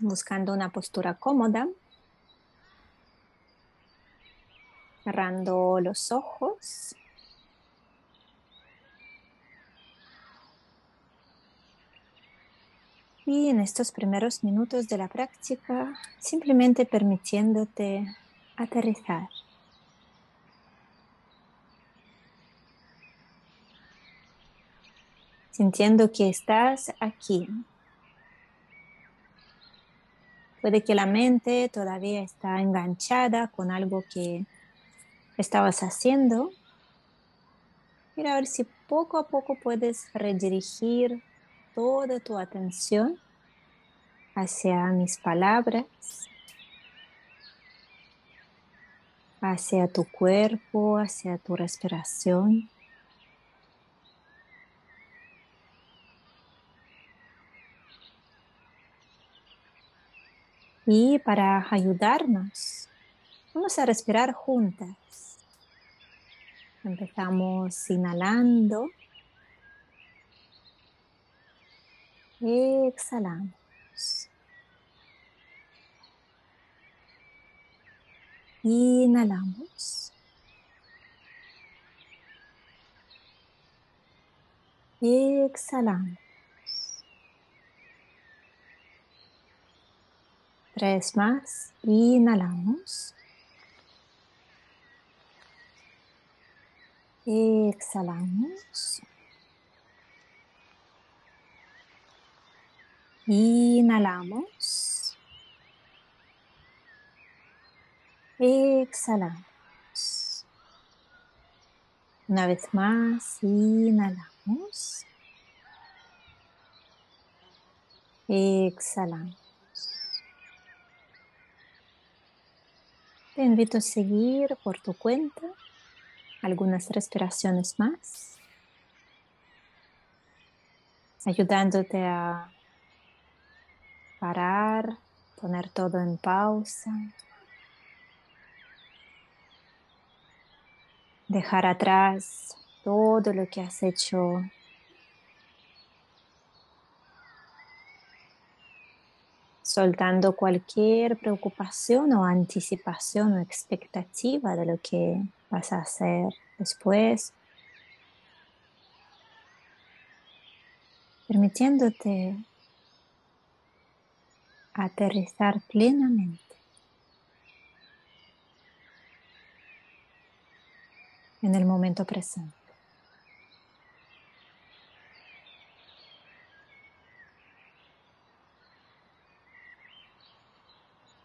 buscando una postura cómoda, cerrando los ojos. Y en estos primeros minutos de la práctica, simplemente permitiéndote aterrizar. Sintiendo que estás aquí. Puede que la mente todavía está enganchada con algo que estabas haciendo. Mira a ver si poco a poco puedes redirigir toda tu atención hacia mis palabras, hacia tu cuerpo, hacia tu respiración. Y para ayudarnos, vamos a respirar juntas. Empezamos inhalando. Exhalamos. Inhalamos. Exhalamos. Tres más. Inhalamos. Exhalamos. Inhalamos. Exhalamos. Una vez más, inhalamos. Exhalamos. Te invito a seguir por tu cuenta. Algunas respiraciones más, ayudándote a parar, poner todo en pausa, dejar atrás todo lo que has hecho soltando cualquier preocupación o anticipación o expectativa de lo que vas a hacer después, permitiéndote aterrizar plenamente en el momento presente.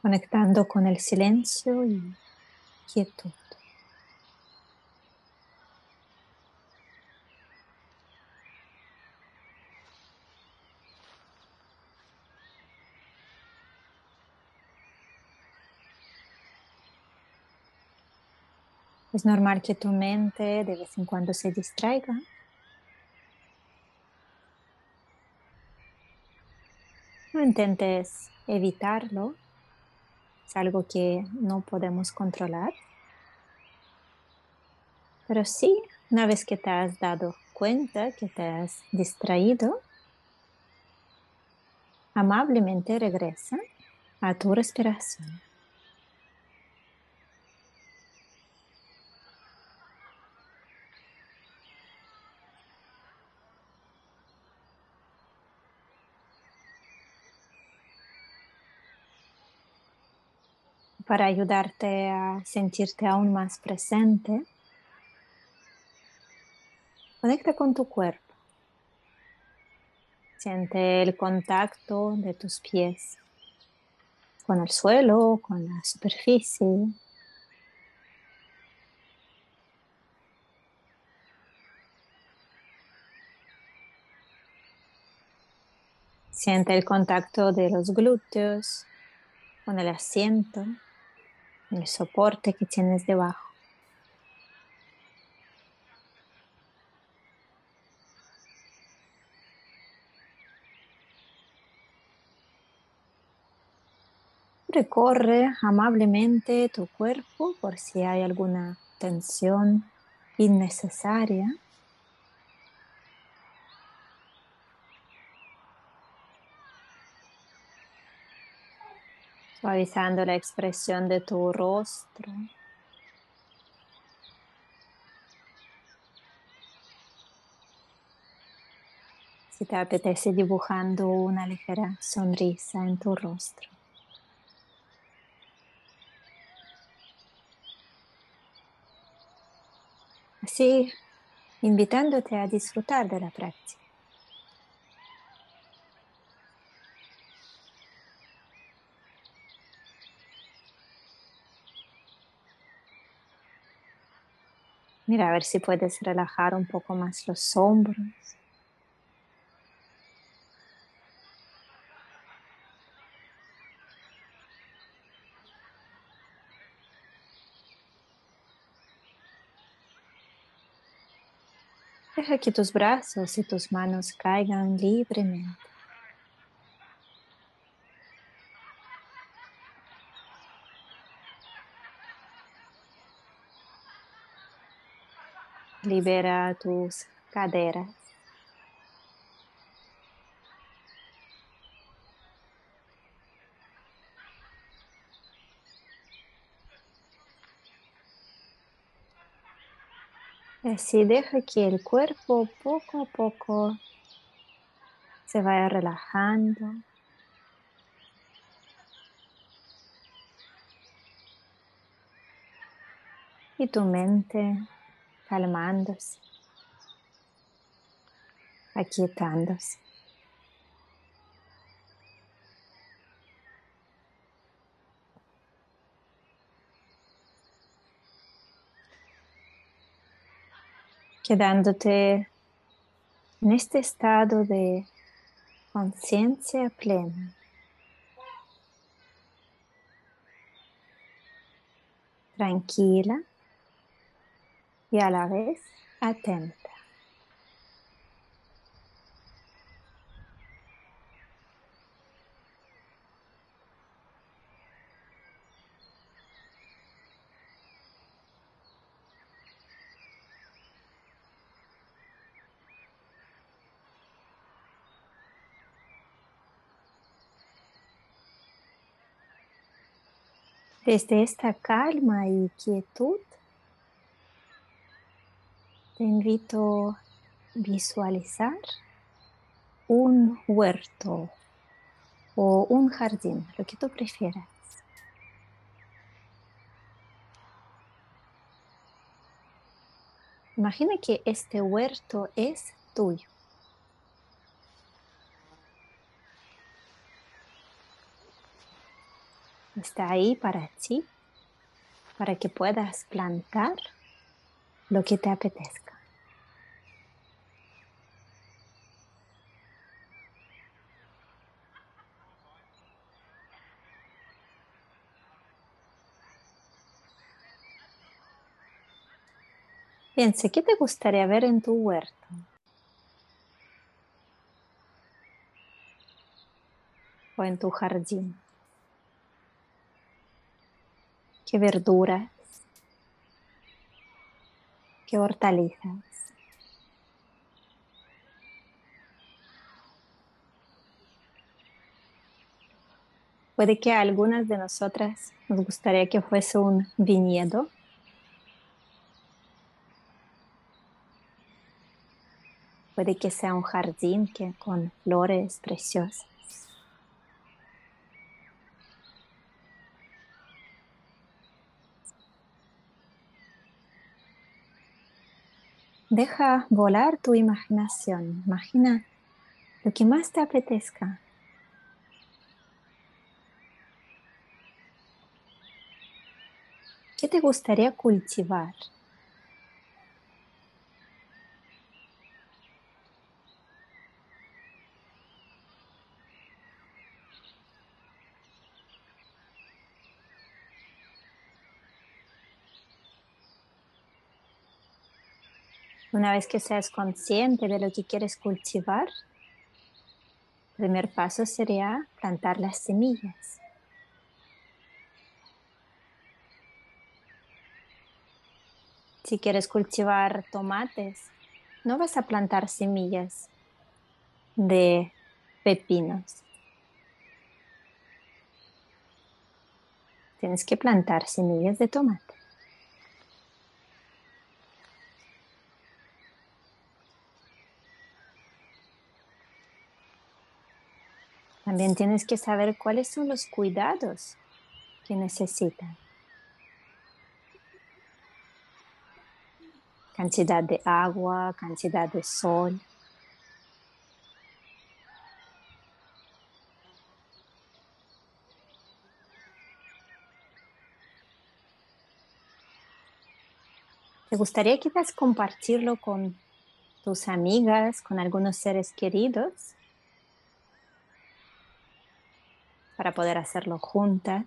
Conectando con el silencio y quietud. Es normal que tu mente de vez en cuando se distraiga. No intentes evitarlo. Algo que no podemos controlar. Pero sí, una vez que te has dado cuenta que te has distraído, amablemente regresa a tu respiración. Para ayudarte a sentirte aún más presente, conecta con tu cuerpo. Siente el contacto de tus pies con el suelo, con la superficie. Siente el contacto de los glúteos con el asiento el soporte que tienes debajo. Recorre amablemente tu cuerpo por si hay alguna tensión innecesaria. Suavizando la expresión de tu rostro. Si te apetece dibujando una ligera sonrisa en tu rostro. Así, invitándote a disfrutar de la práctica. Mira a ver si puedes relajar un poco más los hombros. Deja que tus brazos y tus manos caigan libremente. Libera tus caderas. Así deja que el cuerpo poco a poco se vaya relajando. Y tu mente calmándose, aquietándose. Quedándote en este estado de conciencia plena. Tranquila y a la vez atenta. Desde esta calma y quietud te invito a visualizar un huerto o un jardín, lo que tú prefieras. Imagina que este huerto es tuyo. Está ahí para ti, para que puedas plantar lo que te apetezca. Piense, ¿qué te gustaría ver en tu huerto? O en tu jardín. ¿Qué verduras? ¿Qué hortalizas? Puede que a algunas de nosotras nos gustaría que fuese un viñedo Puede que sea un jardín que, con flores preciosas. Deja volar tu imaginación. Imagina lo que más te apetezca. ¿Qué te gustaría cultivar? Una vez que seas consciente de lo que quieres cultivar, el primer paso sería plantar las semillas. Si quieres cultivar tomates, no vas a plantar semillas de pepinos. tienes que plantar semillas de tomate. También tienes que saber cuáles son los cuidados que necesitan. Cantidad de agua, cantidad de sol. ¿Te gustaría quizás compartirlo con tus amigas, con algunos seres queridos? Para poder hacerlo juntas.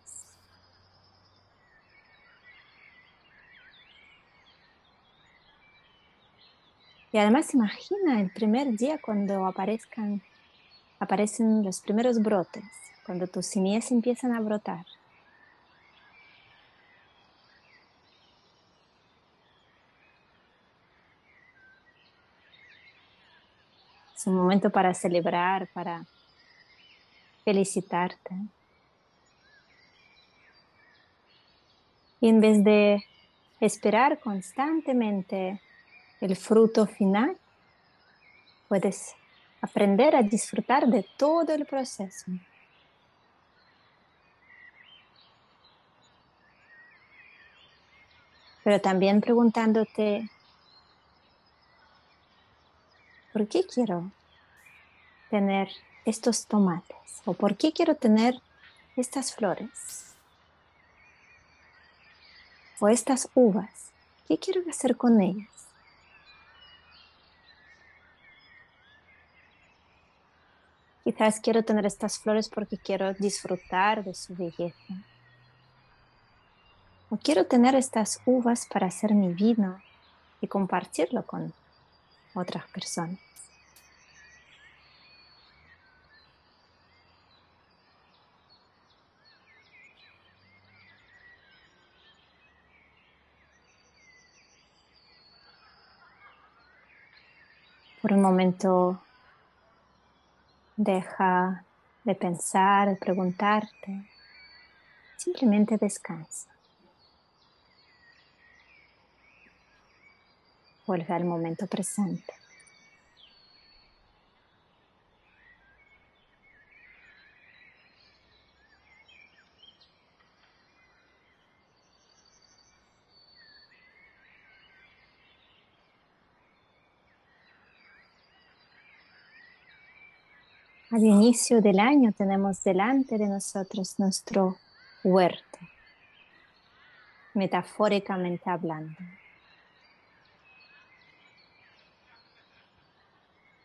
Y además imagina el primer día cuando aparezcan, aparecen los primeros brotes, cuando tus semillas empiezan a brotar. Es un momento para celebrar, para felicitarte. Y en vez de esperar constantemente el fruto final, puedes aprender a disfrutar de todo el proceso. Pero también preguntándote, ¿por qué quiero tener estos tomates? ¿O por qué quiero tener estas flores? ¿O estas uvas? ¿Qué quiero hacer con ellas? Quizás quiero tener estas flores porque quiero disfrutar de su belleza. O quiero tener estas uvas para hacer mi vino y compartirlo con otras personas. Por un momento deja de pensar, de preguntarte. Simplemente descansa. Vuelve al momento presente. Al inicio del año tenemos delante de nosotros nuestro huerto, metafóricamente hablando.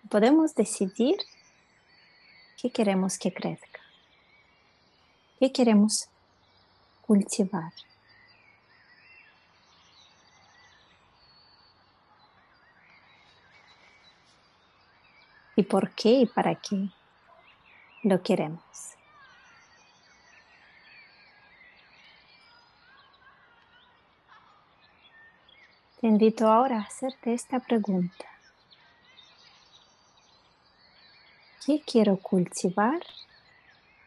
Podemos decidir qué queremos que crezca, qué queremos cultivar. ¿Y por qué y para qué? Lo queremos. Te invito ahora a hacerte esta pregunta. ¿Qué quiero cultivar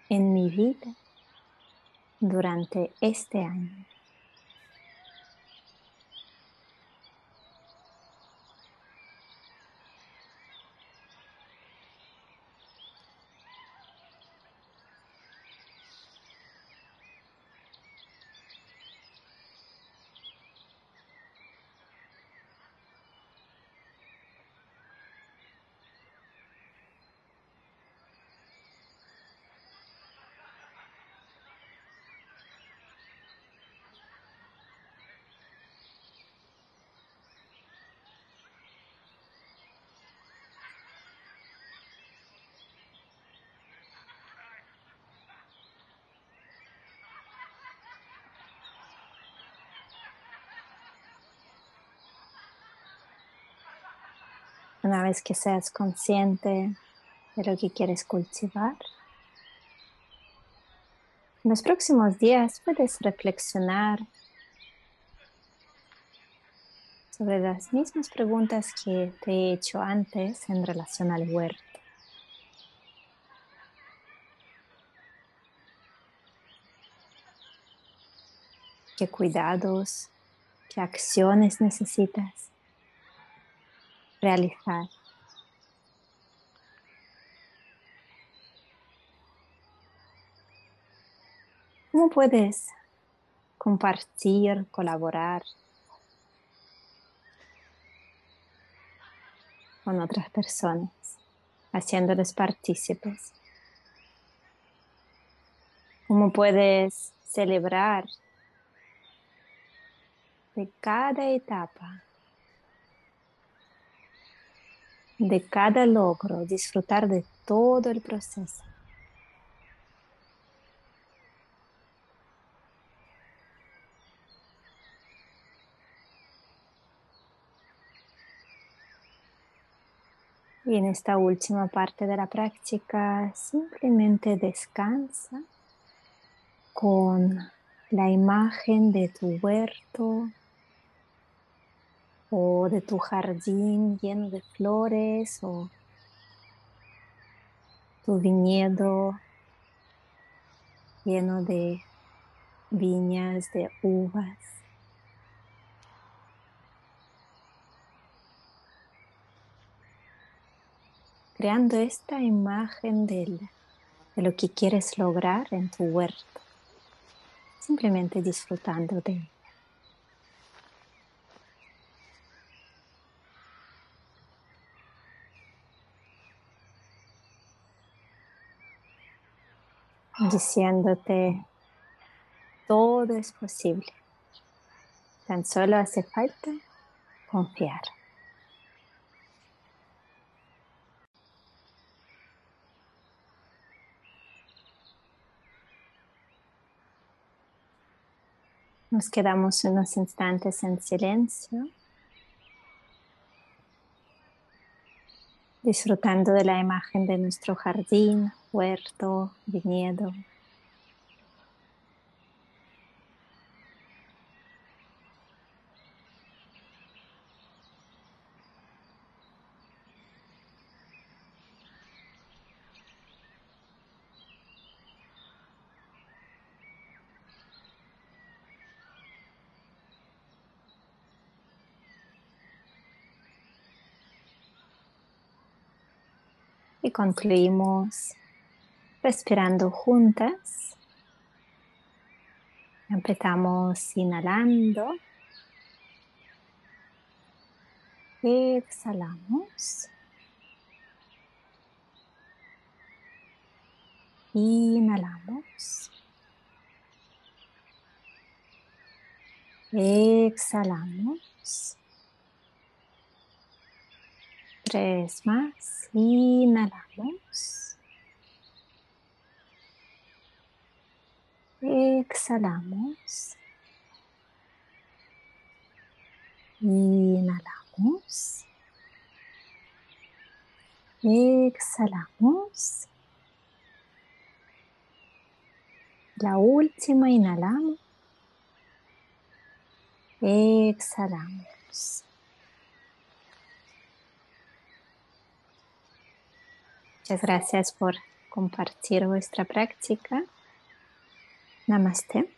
en mi vida durante este año? Una vez que seas consciente de lo que quieres cultivar, en los próximos días puedes reflexionar sobre las mismas preguntas que te he hecho antes en relación al huerto. qué cuidados, qué acciones necesitas realizar. ¿Cómo puedes compartir, colaborar con otras personas, haciéndoles partícipes? ¿Cómo puedes celebrar de cada etapa, de cada logro, disfrutar de todo el proceso? Y en esta última parte de la práctica simplemente descansa con la imagen de tu huerto o de tu jardín lleno de flores o tu viñedo lleno de viñas de uvas. Creando esta imagen de, lo que quieres lograr en tu huerto simplemente disfrutando de diciéndote todo es posible. Tan solo hace falta confiar. Nos quedamos unos instantes en silencio, disfrutando de la imagen de nuestro jardín, huerto, viñedo. Y concluimos respirando juntas. Empezamos inhalando. Exhalamos. Inhalamos. Exhalamos. Tres más. Inhalamos. Exhalamos. Inhalamos. Exhalamos. La última inhalamos. Exhalamos. Muchas gracias por compartir vuestra práctica. Namaste.